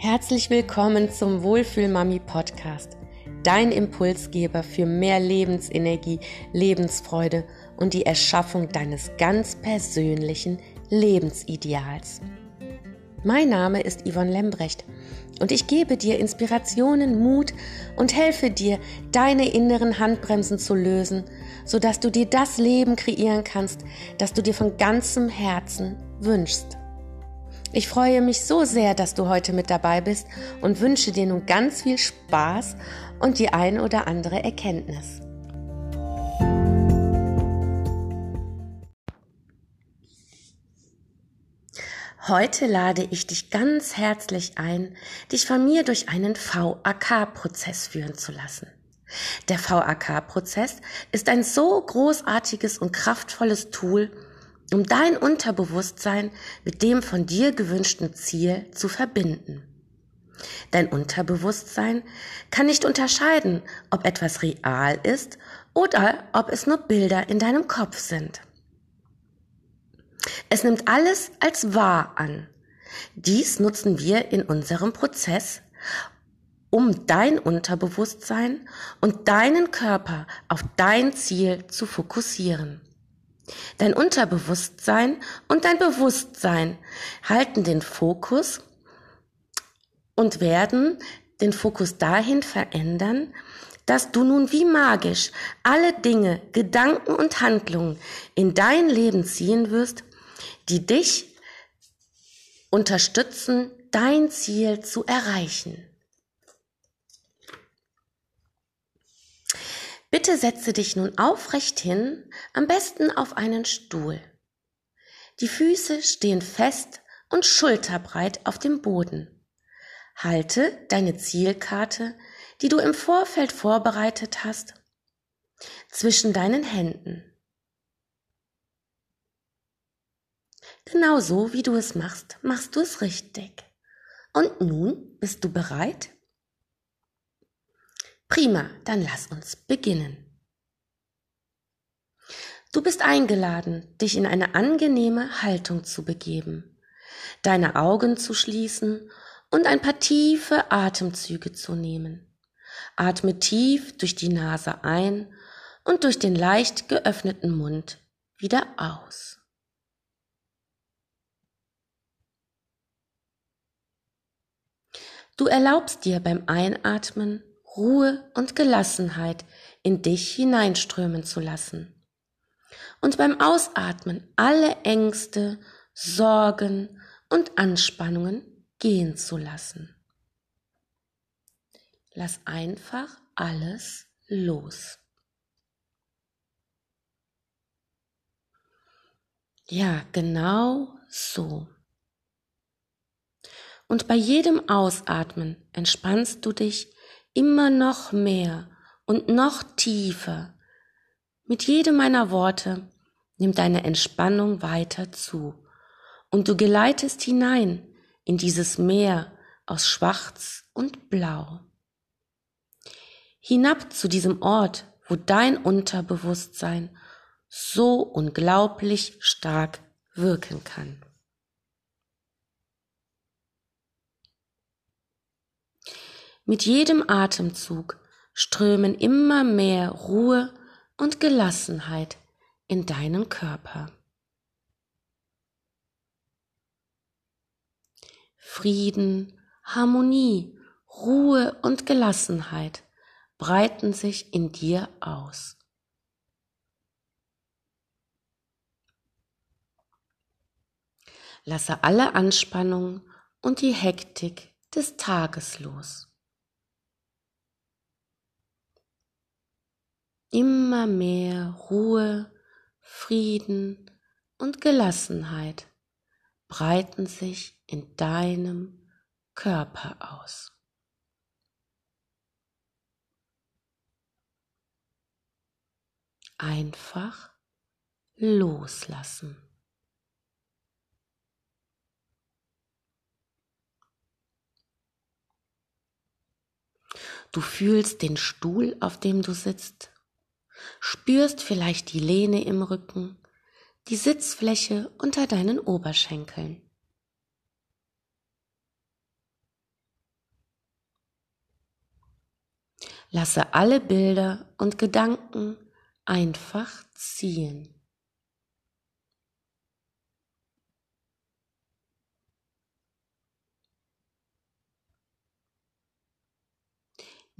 Herzlich willkommen zum Wohlfühlmami Podcast, dein Impulsgeber für mehr Lebensenergie, Lebensfreude und die Erschaffung deines ganz persönlichen Lebensideals. Mein Name ist Yvonne Lembrecht und ich gebe dir Inspirationen, Mut und helfe dir, deine inneren Handbremsen zu lösen, sodass du dir das Leben kreieren kannst, das du dir von ganzem Herzen wünschst. Ich freue mich so sehr, dass du heute mit dabei bist und wünsche dir nun ganz viel Spaß und die ein oder andere Erkenntnis. Heute lade ich dich ganz herzlich ein, dich von mir durch einen VAK-Prozess führen zu lassen. Der VAK-Prozess ist ein so großartiges und kraftvolles Tool, um dein Unterbewusstsein mit dem von dir gewünschten Ziel zu verbinden. Dein Unterbewusstsein kann nicht unterscheiden, ob etwas real ist oder ob es nur Bilder in deinem Kopf sind. Es nimmt alles als wahr an. Dies nutzen wir in unserem Prozess, um dein Unterbewusstsein und deinen Körper auf dein Ziel zu fokussieren. Dein Unterbewusstsein und dein Bewusstsein halten den Fokus und werden den Fokus dahin verändern, dass du nun wie magisch alle Dinge, Gedanken und Handlungen in dein Leben ziehen wirst, die dich unterstützen, dein Ziel zu erreichen. Bitte setze dich nun aufrecht hin, am besten auf einen Stuhl. Die Füße stehen fest und schulterbreit auf dem Boden. Halte deine Zielkarte, die du im Vorfeld vorbereitet hast, zwischen deinen Händen. Genauso wie du es machst, machst du es richtig. Und nun bist du bereit? Prima, dann lass uns beginnen. Du bist eingeladen, dich in eine angenehme Haltung zu begeben, deine Augen zu schließen und ein paar tiefe Atemzüge zu nehmen. Atme tief durch die Nase ein und durch den leicht geöffneten Mund wieder aus. Du erlaubst dir beim Einatmen Ruhe und Gelassenheit in dich hineinströmen zu lassen. Und beim Ausatmen alle Ängste, Sorgen und Anspannungen gehen zu lassen. Lass einfach alles los. Ja, genau so. Und bei jedem Ausatmen entspannst du dich immer noch mehr und noch tiefer. Mit jedem meiner Worte nimmt deine Entspannung weiter zu und du geleitest hinein in dieses Meer aus Schwarz und Blau. Hinab zu diesem Ort, wo dein Unterbewusstsein so unglaublich stark wirken kann. Mit jedem Atemzug strömen immer mehr Ruhe und Gelassenheit in deinen Körper. Frieden, Harmonie, Ruhe und Gelassenheit breiten sich in dir aus. Lasse alle Anspannung und die Hektik des Tages los. Immer mehr Ruhe, Frieden und Gelassenheit breiten sich in deinem Körper aus. Einfach loslassen. Du fühlst den Stuhl, auf dem du sitzt spürst vielleicht die Lehne im Rücken, die Sitzfläche unter deinen Oberschenkeln. Lasse alle Bilder und Gedanken einfach ziehen.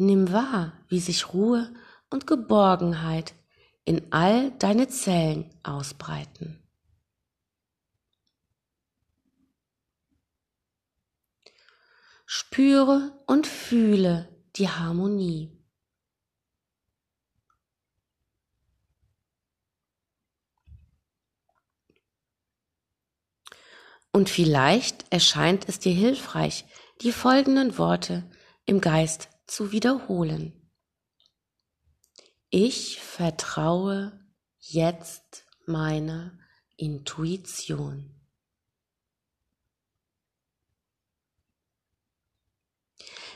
Nimm wahr, wie sich Ruhe und Geborgenheit in all deine Zellen ausbreiten. Spüre und fühle die Harmonie. Und vielleicht erscheint es dir hilfreich, die folgenden Worte im Geist zu wiederholen. Ich vertraue jetzt meiner Intuition.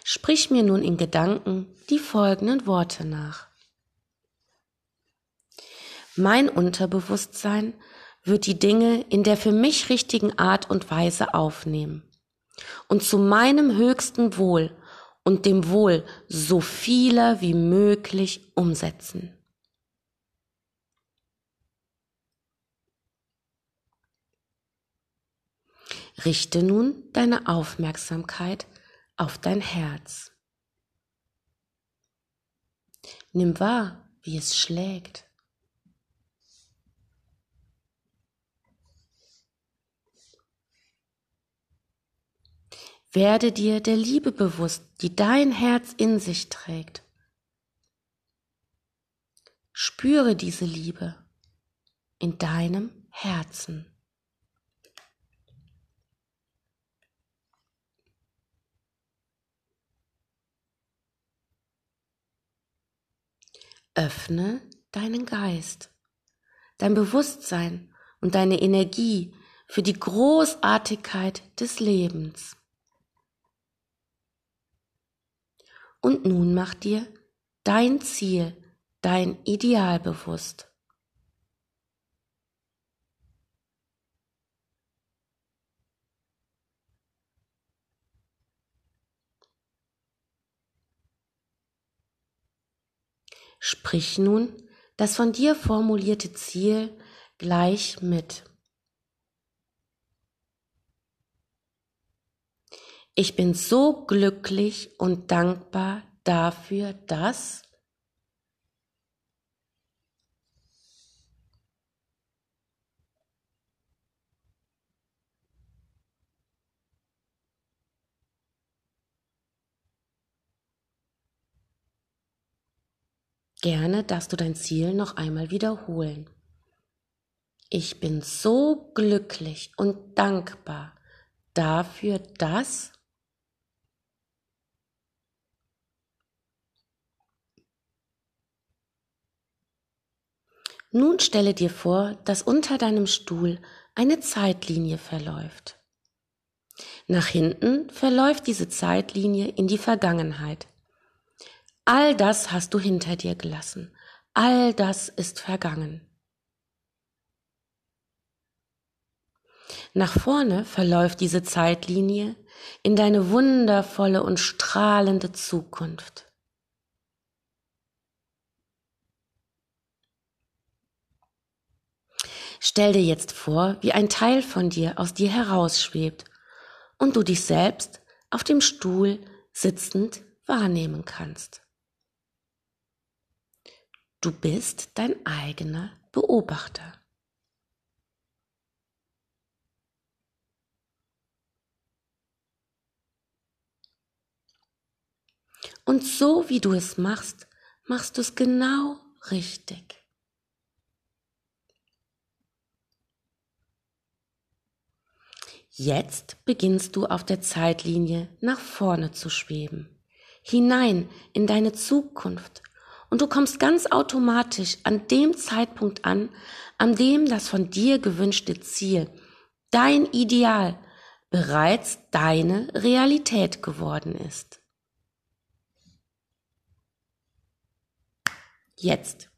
Sprich mir nun in Gedanken die folgenden Worte nach. Mein Unterbewusstsein wird die Dinge in der für mich richtigen Art und Weise aufnehmen und zu meinem höchsten Wohl und dem Wohl so vieler wie möglich umsetzen. Richte nun deine Aufmerksamkeit auf dein Herz. Nimm wahr, wie es schlägt. Werde dir der Liebe bewusst, die dein Herz in sich trägt. Spüre diese Liebe in deinem Herzen. Öffne deinen Geist, dein Bewusstsein und deine Energie für die Großartigkeit des Lebens. Und nun mach dir dein Ziel, dein Ideal bewusst. Sprich nun das von dir formulierte Ziel gleich mit. Ich bin so glücklich und dankbar dafür, dass Gerne darfst du dein Ziel noch einmal wiederholen. Ich bin so glücklich und dankbar dafür, dass Nun stelle dir vor, dass unter deinem Stuhl eine Zeitlinie verläuft. Nach hinten verläuft diese Zeitlinie in die Vergangenheit. All das hast du hinter dir gelassen. All das ist vergangen. Nach vorne verläuft diese Zeitlinie in deine wundervolle und strahlende Zukunft. Stell dir jetzt vor, wie ein Teil von dir aus dir herausschwebt und du dich selbst auf dem Stuhl sitzend wahrnehmen kannst. Du bist dein eigener Beobachter. Und so wie du es machst, machst du es genau richtig. Jetzt beginnst du auf der Zeitlinie nach vorne zu schweben, hinein in deine Zukunft und du kommst ganz automatisch an dem Zeitpunkt an, an dem das von dir gewünschte Ziel, dein Ideal, bereits deine Realität geworden ist. Jetzt.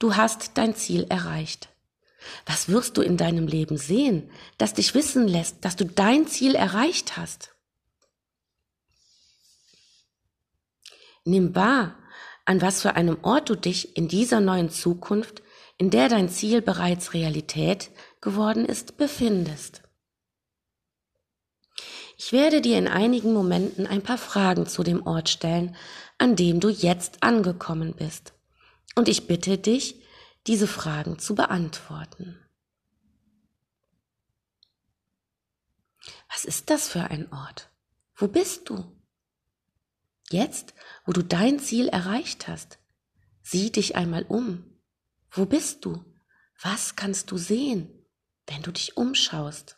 Du hast dein Ziel erreicht. Was wirst du in deinem Leben sehen, das dich wissen lässt, dass du dein Ziel erreicht hast? Nimm wahr, an was für einem Ort du dich in dieser neuen Zukunft, in der dein Ziel bereits Realität geworden ist, befindest. Ich werde dir in einigen Momenten ein paar Fragen zu dem Ort stellen, an dem du jetzt angekommen bist. Und ich bitte dich, diese Fragen zu beantworten. Was ist das für ein Ort? Wo bist du? Jetzt, wo du dein Ziel erreicht hast, sieh dich einmal um. Wo bist du? Was kannst du sehen, wenn du dich umschaust?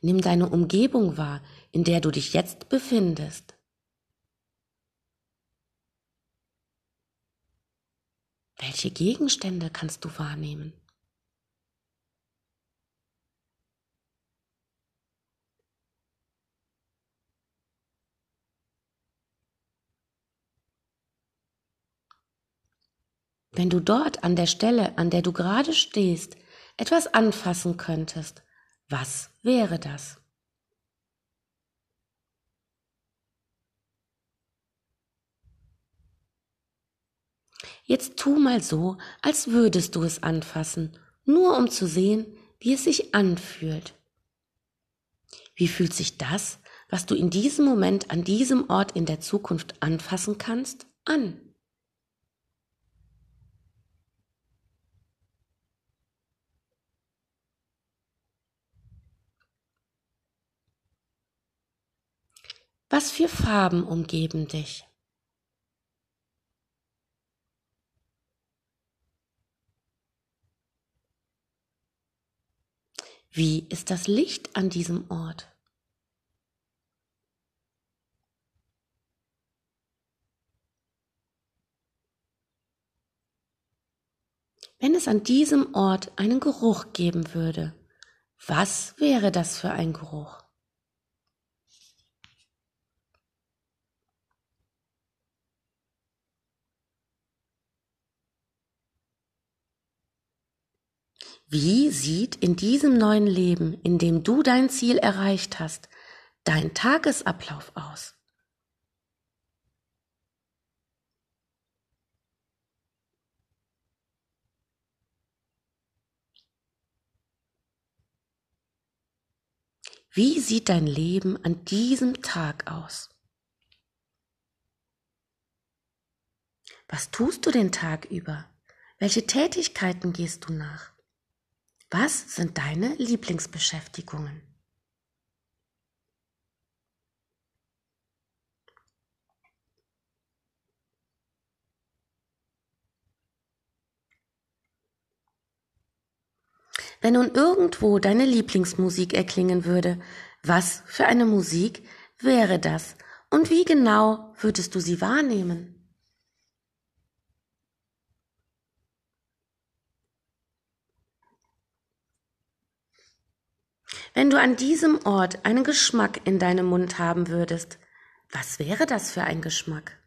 Nimm deine Umgebung wahr, in der du dich jetzt befindest. Welche Gegenstände kannst du wahrnehmen? Wenn du dort an der Stelle, an der du gerade stehst, etwas anfassen könntest, was wäre das? Jetzt tu mal so, als würdest du es anfassen, nur um zu sehen, wie es sich anfühlt. Wie fühlt sich das, was du in diesem Moment an diesem Ort in der Zukunft anfassen kannst, an? Was für Farben umgeben dich? Wie ist das Licht an diesem Ort? Wenn es an diesem Ort einen Geruch geben würde, was wäre das für ein Geruch? Wie sieht in diesem neuen Leben, in dem du dein Ziel erreicht hast, dein Tagesablauf aus? Wie sieht dein Leben an diesem Tag aus? Was tust du den Tag über? Welche Tätigkeiten gehst du nach? Was sind deine Lieblingsbeschäftigungen? Wenn nun irgendwo deine Lieblingsmusik erklingen würde, was für eine Musik wäre das und wie genau würdest du sie wahrnehmen? Wenn du an diesem Ort einen Geschmack in deinem Mund haben würdest, was wäre das für ein Geschmack?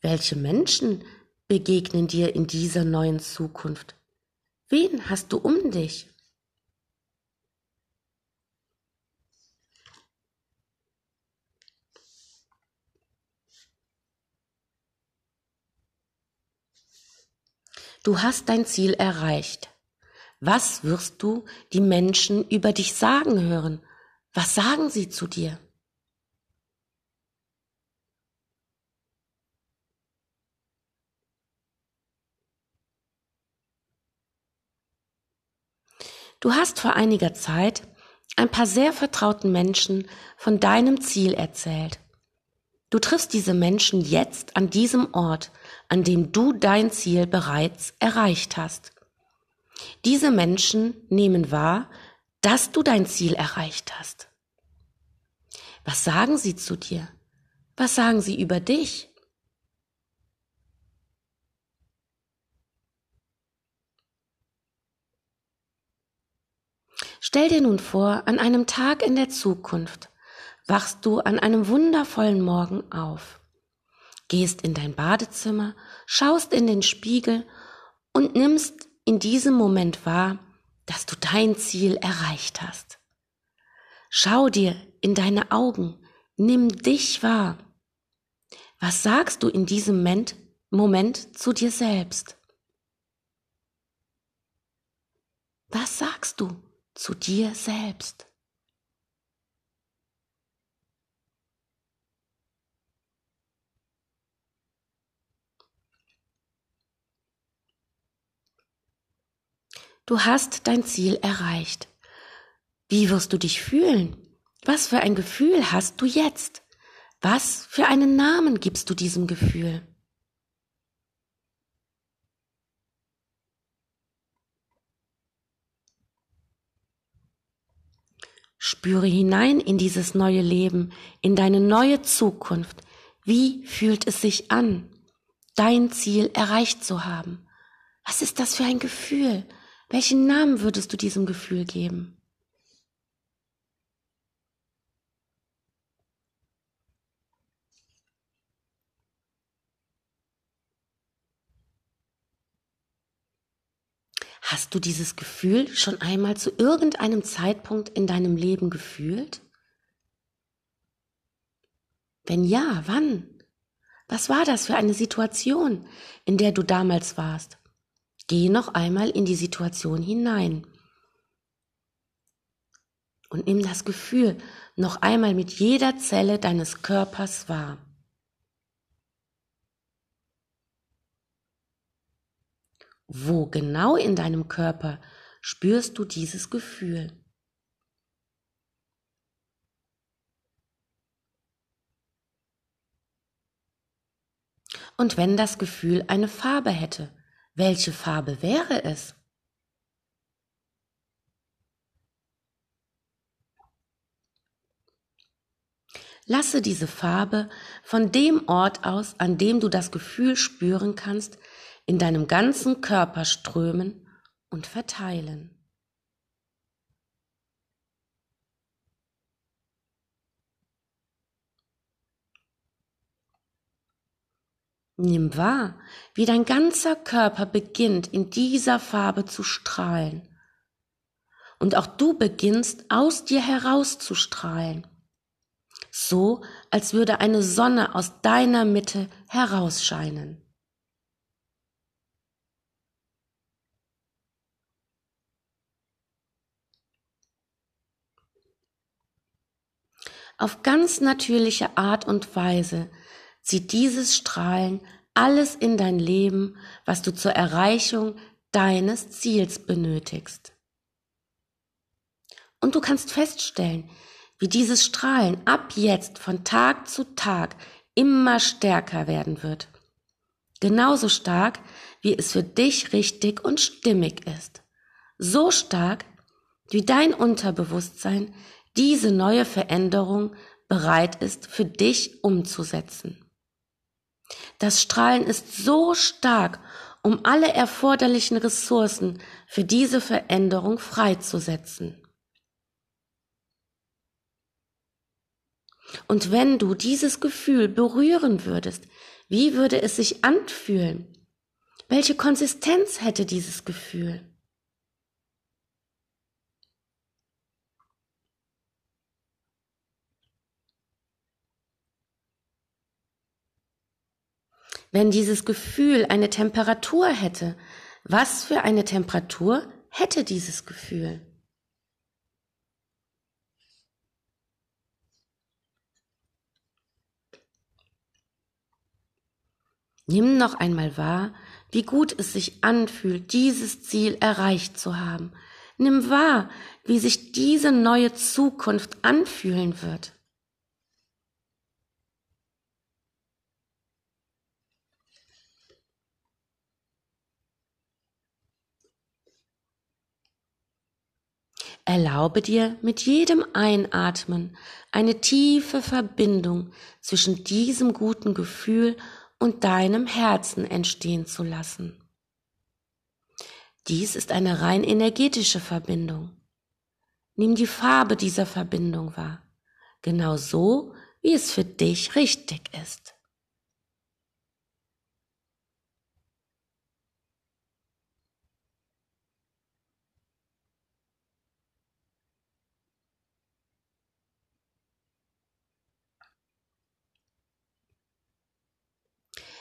Welche Menschen begegnen dir in dieser neuen Zukunft? Wen hast du um dich? Du hast dein Ziel erreicht. Was wirst du die Menschen über dich sagen hören? Was sagen sie zu dir? Du hast vor einiger Zeit ein paar sehr vertrauten Menschen von deinem Ziel erzählt. Du triffst diese Menschen jetzt an diesem Ort, an dem du dein Ziel bereits erreicht hast. Diese Menschen nehmen wahr, dass du dein Ziel erreicht hast. Was sagen sie zu dir? Was sagen sie über dich? Stell dir nun vor, an einem Tag in der Zukunft wachst du an einem wundervollen Morgen auf. gehst in dein Badezimmer, schaust in den Spiegel und nimmst in diesem Moment wahr, dass du dein Ziel erreicht hast. Schau dir in deine Augen, nimm dich wahr. Was sagst du in diesem Moment, zu dir selbst? Was sagst du zu dir selbst? Du hast dein Ziel erreicht. Wie wirst du dich fühlen? Was für ein Gefühl hast du jetzt? Was für einen Namen gibst du diesem Gefühl? Spüre hinein in dieses neue Leben, in deine neue Zukunft. Wie fühlt es sich an, dein Ziel erreicht zu haben? Was ist das für ein Gefühl? Welchen Namen würdest du diesem Gefühl geben? Hast du dieses Gefühl schon einmal zu irgendeinem Zeitpunkt in deinem Leben gefühlt? Wenn ja, wann? Was war das für eine Situation, in der du damals warst? Geh noch einmal in die Situation hinein und nimm das Gefühl noch einmal mit jeder Zelle deines Körpers wahr. Wo genau in deinem Körper spürst du dieses Gefühl? Und wenn das Gefühl eine Farbe hätte, welche Farbe wäre es? Lasse diese Farbe von dem Ort aus, an dem du das Gefühl spüren kannst, in deinem ganzen Körper strömen und verteilen. Nimm wahr, wie dein ganzer Körper beginnt in dieser Farbe zu strahlen. Und auch du beginnst aus dir heraus zu strahlen. So, als würde eine Sonne aus deiner Mitte herausscheinen. Auf ganz natürliche Art und Weise zieht dieses Strahlen alles in dein Leben, was du zur Erreichung deines Ziels benötigst. Und du kannst feststellen, wie dieses Strahlen ab jetzt von Tag zu Tag immer stärker werden wird. Genauso stark, wie es für dich richtig und stimmig ist. So stark, wie dein Unterbewusstsein diese neue Veränderung bereit ist für dich umzusetzen. Das Strahlen ist so stark, um alle erforderlichen Ressourcen für diese Veränderung freizusetzen. Und wenn du dieses Gefühl berühren würdest, wie würde es sich anfühlen? Welche Konsistenz hätte dieses Gefühl? Wenn dieses Gefühl eine Temperatur hätte, was für eine Temperatur hätte dieses Gefühl? Nimm noch einmal wahr, wie gut es sich anfühlt, dieses Ziel erreicht zu haben. Nimm wahr, wie sich diese neue Zukunft anfühlen wird. Erlaube dir mit jedem Einatmen eine tiefe Verbindung zwischen diesem guten Gefühl und deinem Herzen entstehen zu lassen. Dies ist eine rein energetische Verbindung. Nimm die Farbe dieser Verbindung wahr, genau so, wie es für dich richtig ist.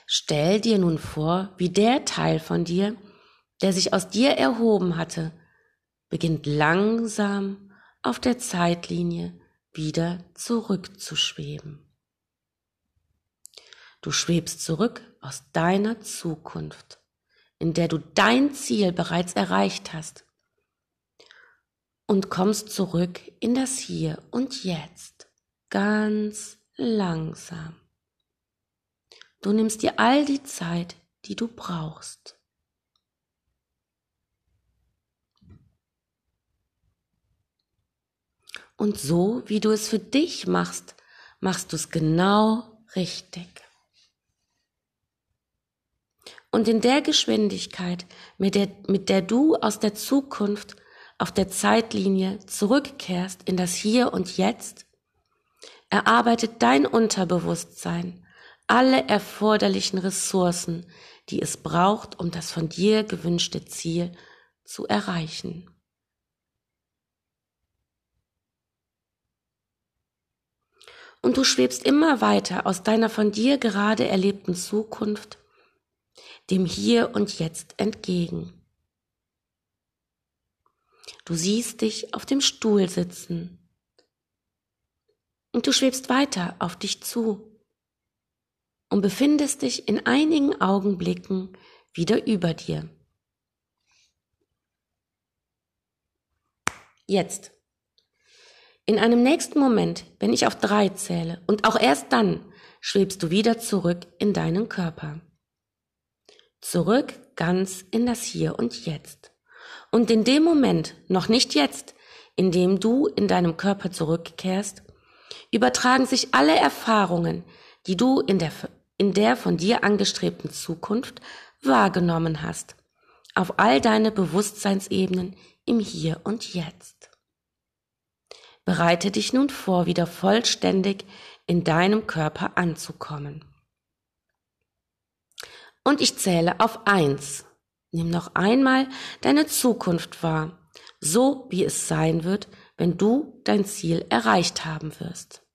Stell dir nun vor, wie der Teil von dir, der sich aus dir erhoben hatte, beginnt langsam auf der Zeitlinie wieder zurückzuschweben. Du schwebst zurück aus deiner Zukunft, in der du dein Ziel bereits erreicht hast und kommst zurück in das Hier und Jetzt, ganz langsam. Du nimmst dir all die Zeit, die du brauchst. Und so, wie du es für dich machst, machst du es genau richtig. Und in der Geschwindigkeit, mit der, mit der du aus der Zukunft auf der Zeitlinie zurückkehrst in das Hier und Jetzt, erarbeitet dein Unterbewusstsein alle erforderlichen Ressourcen, die es braucht, um das von dir gewünschte Ziel zu erreichen. Und du schwebst immer weiter aus deiner von dir gerade erlebten Zukunft dem Hier und Jetzt entgegen. Du siehst dich auf dem Stuhl sitzen und du schwebst weiter auf dich zu und befindest dich in einigen Augenblicken wieder über dir. Jetzt. In einem nächsten Moment, wenn ich auf drei zähle, und auch erst dann, schwebst du wieder zurück in deinen Körper. Zurück ganz in das Hier und Jetzt. Und in dem Moment, noch nicht jetzt, in dem du in deinem Körper zurückkehrst, übertragen sich alle Erfahrungen, die du in der, in der von dir angestrebten Zukunft wahrgenommen hast, auf all deine Bewusstseinsebenen im Hier und Jetzt. Bereite dich nun vor, wieder vollständig in deinem Körper anzukommen. Und ich zähle auf eins. Nimm noch einmal deine Zukunft wahr, so wie es sein wird, wenn du dein Ziel erreicht haben wirst.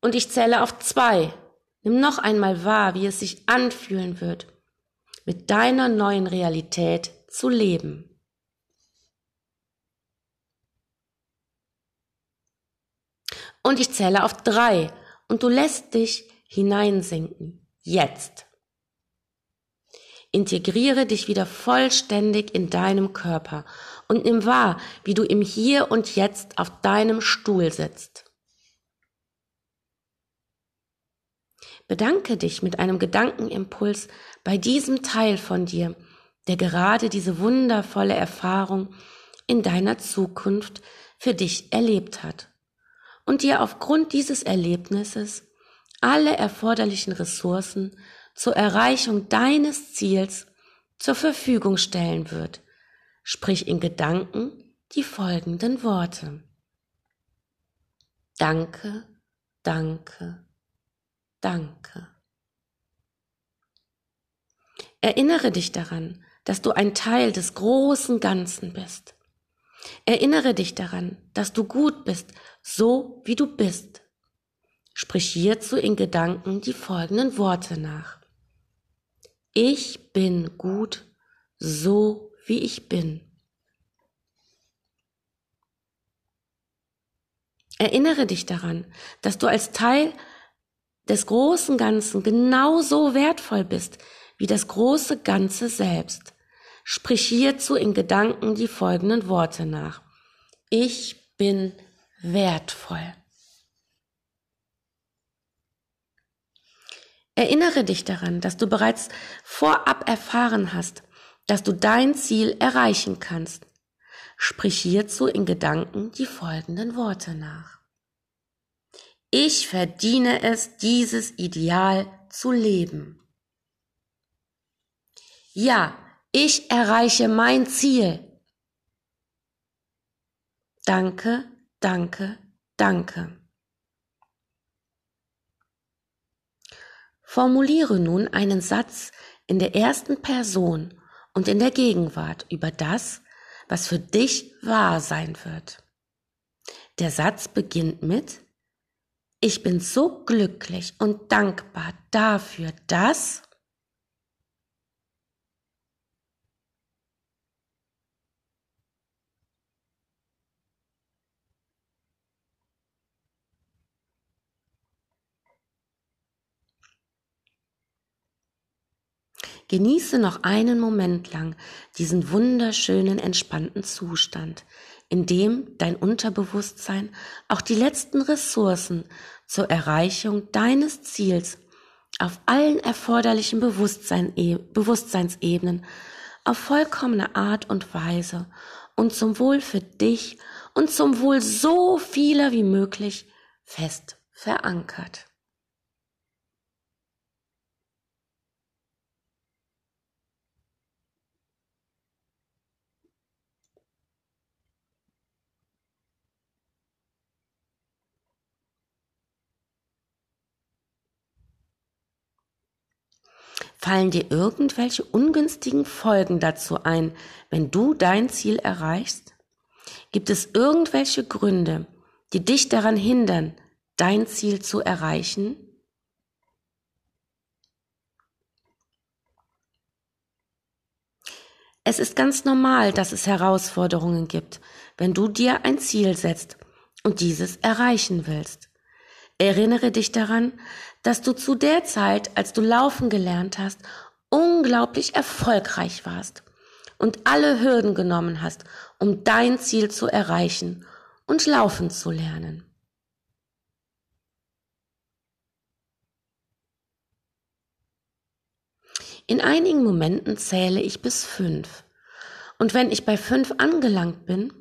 Und ich zähle auf zwei. Nimm noch einmal wahr, wie es sich anfühlen wird, mit deiner neuen Realität zu leben. Und ich zähle auf drei und du lässt dich hineinsinken. Jetzt. Integriere dich wieder vollständig in deinem Körper und nimm wahr, wie du im Hier und Jetzt auf deinem Stuhl sitzt. Bedanke dich mit einem Gedankenimpuls bei diesem Teil von dir, der gerade diese wundervolle Erfahrung in deiner Zukunft für dich erlebt hat und dir aufgrund dieses Erlebnisses alle erforderlichen Ressourcen zur Erreichung deines Ziels zur Verfügung stellen wird, sprich in Gedanken die folgenden Worte. Danke, danke, danke. Erinnere dich daran, dass du ein Teil des großen Ganzen bist. Erinnere dich daran, dass du gut bist, so wie du bist. Sprich hierzu in Gedanken die folgenden Worte nach. Ich bin gut, so wie ich bin. Erinnere dich daran, dass du als Teil des großen Ganzen genauso wertvoll bist wie das große Ganze selbst. Sprich hierzu in Gedanken die folgenden Worte nach. Ich bin wertvoll. Erinnere dich daran, dass du bereits vorab erfahren hast, dass du dein Ziel erreichen kannst. Sprich hierzu in Gedanken die folgenden Worte nach. Ich verdiene es, dieses Ideal zu leben. Ja, ich erreiche mein Ziel. Danke, danke, danke. Formuliere nun einen Satz in der ersten Person und in der Gegenwart über das, was für dich wahr sein wird. Der Satz beginnt mit Ich bin so glücklich und dankbar dafür, dass Genieße noch einen Moment lang diesen wunderschönen, entspannten Zustand, in dem dein Unterbewusstsein auch die letzten Ressourcen zur Erreichung deines Ziels auf allen erforderlichen e, Bewusstseinsebenen auf vollkommene Art und Weise und zum Wohl für dich und zum Wohl so vieler wie möglich fest verankert. Fallen dir irgendwelche ungünstigen Folgen dazu ein, wenn du dein Ziel erreichst? Gibt es irgendwelche Gründe, die dich daran hindern, dein Ziel zu erreichen? Es ist ganz normal, dass es Herausforderungen gibt, wenn du dir ein Ziel setzt und dieses erreichen willst. Erinnere dich daran, dass du zu der Zeit, als du laufen gelernt hast, unglaublich erfolgreich warst und alle Hürden genommen hast, um dein Ziel zu erreichen und laufen zu lernen. In einigen Momenten zähle ich bis fünf. Und wenn ich bei fünf angelangt bin,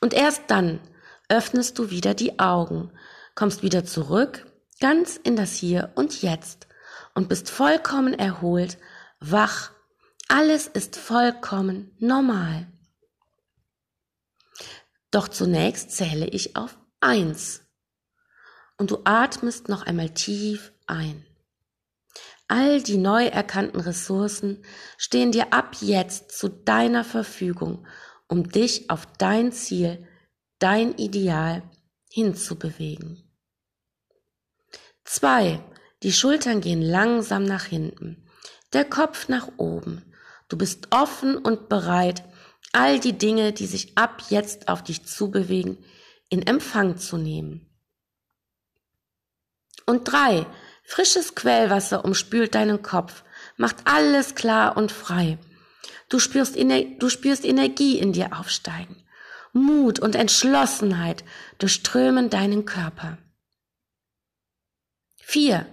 und erst dann öffnest du wieder die Augen, kommst wieder zurück ganz in das Hier und Jetzt und bist vollkommen erholt, wach. Alles ist vollkommen normal. Doch zunächst zähle ich auf eins. Und du atmest noch einmal tief ein. All die neu erkannten Ressourcen stehen dir ab jetzt zu deiner Verfügung, um dich auf dein Ziel, dein Ideal hinzubewegen. Zwei, die Schultern gehen langsam nach hinten, der Kopf nach oben. Du bist offen und bereit, all die Dinge, die sich ab jetzt auf dich zubewegen, in Empfang zu nehmen. Und drei, frisches Quellwasser umspült deinen Kopf, macht alles klar und frei. Du spürst, Ener du spürst Energie in dir aufsteigen. Mut und Entschlossenheit durchströmen deinen Körper. Vier.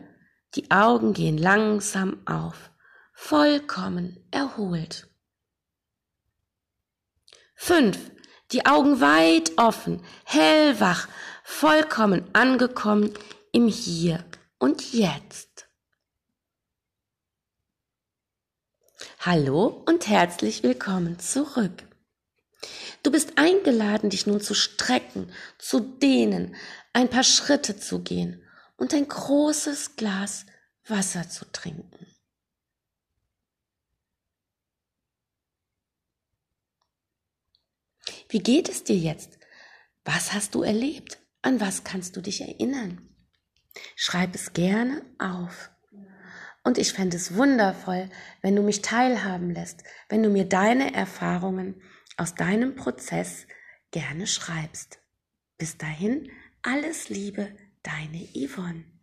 Die Augen gehen langsam auf, vollkommen erholt. Fünf. Die Augen weit offen, hellwach, vollkommen angekommen im Hier und Jetzt. Hallo und herzlich willkommen zurück. Du bist eingeladen, dich nun zu strecken, zu dehnen, ein paar Schritte zu gehen und ein großes Glas Wasser zu trinken. Wie geht es dir jetzt? Was hast du erlebt? An was kannst du dich erinnern? Schreib es gerne auf. Und ich fände es wundervoll, wenn du mich teilhaben lässt, wenn du mir deine Erfahrungen aus deinem Prozess gerne schreibst. Bis dahin, alles Liebe, Deine Yvonne.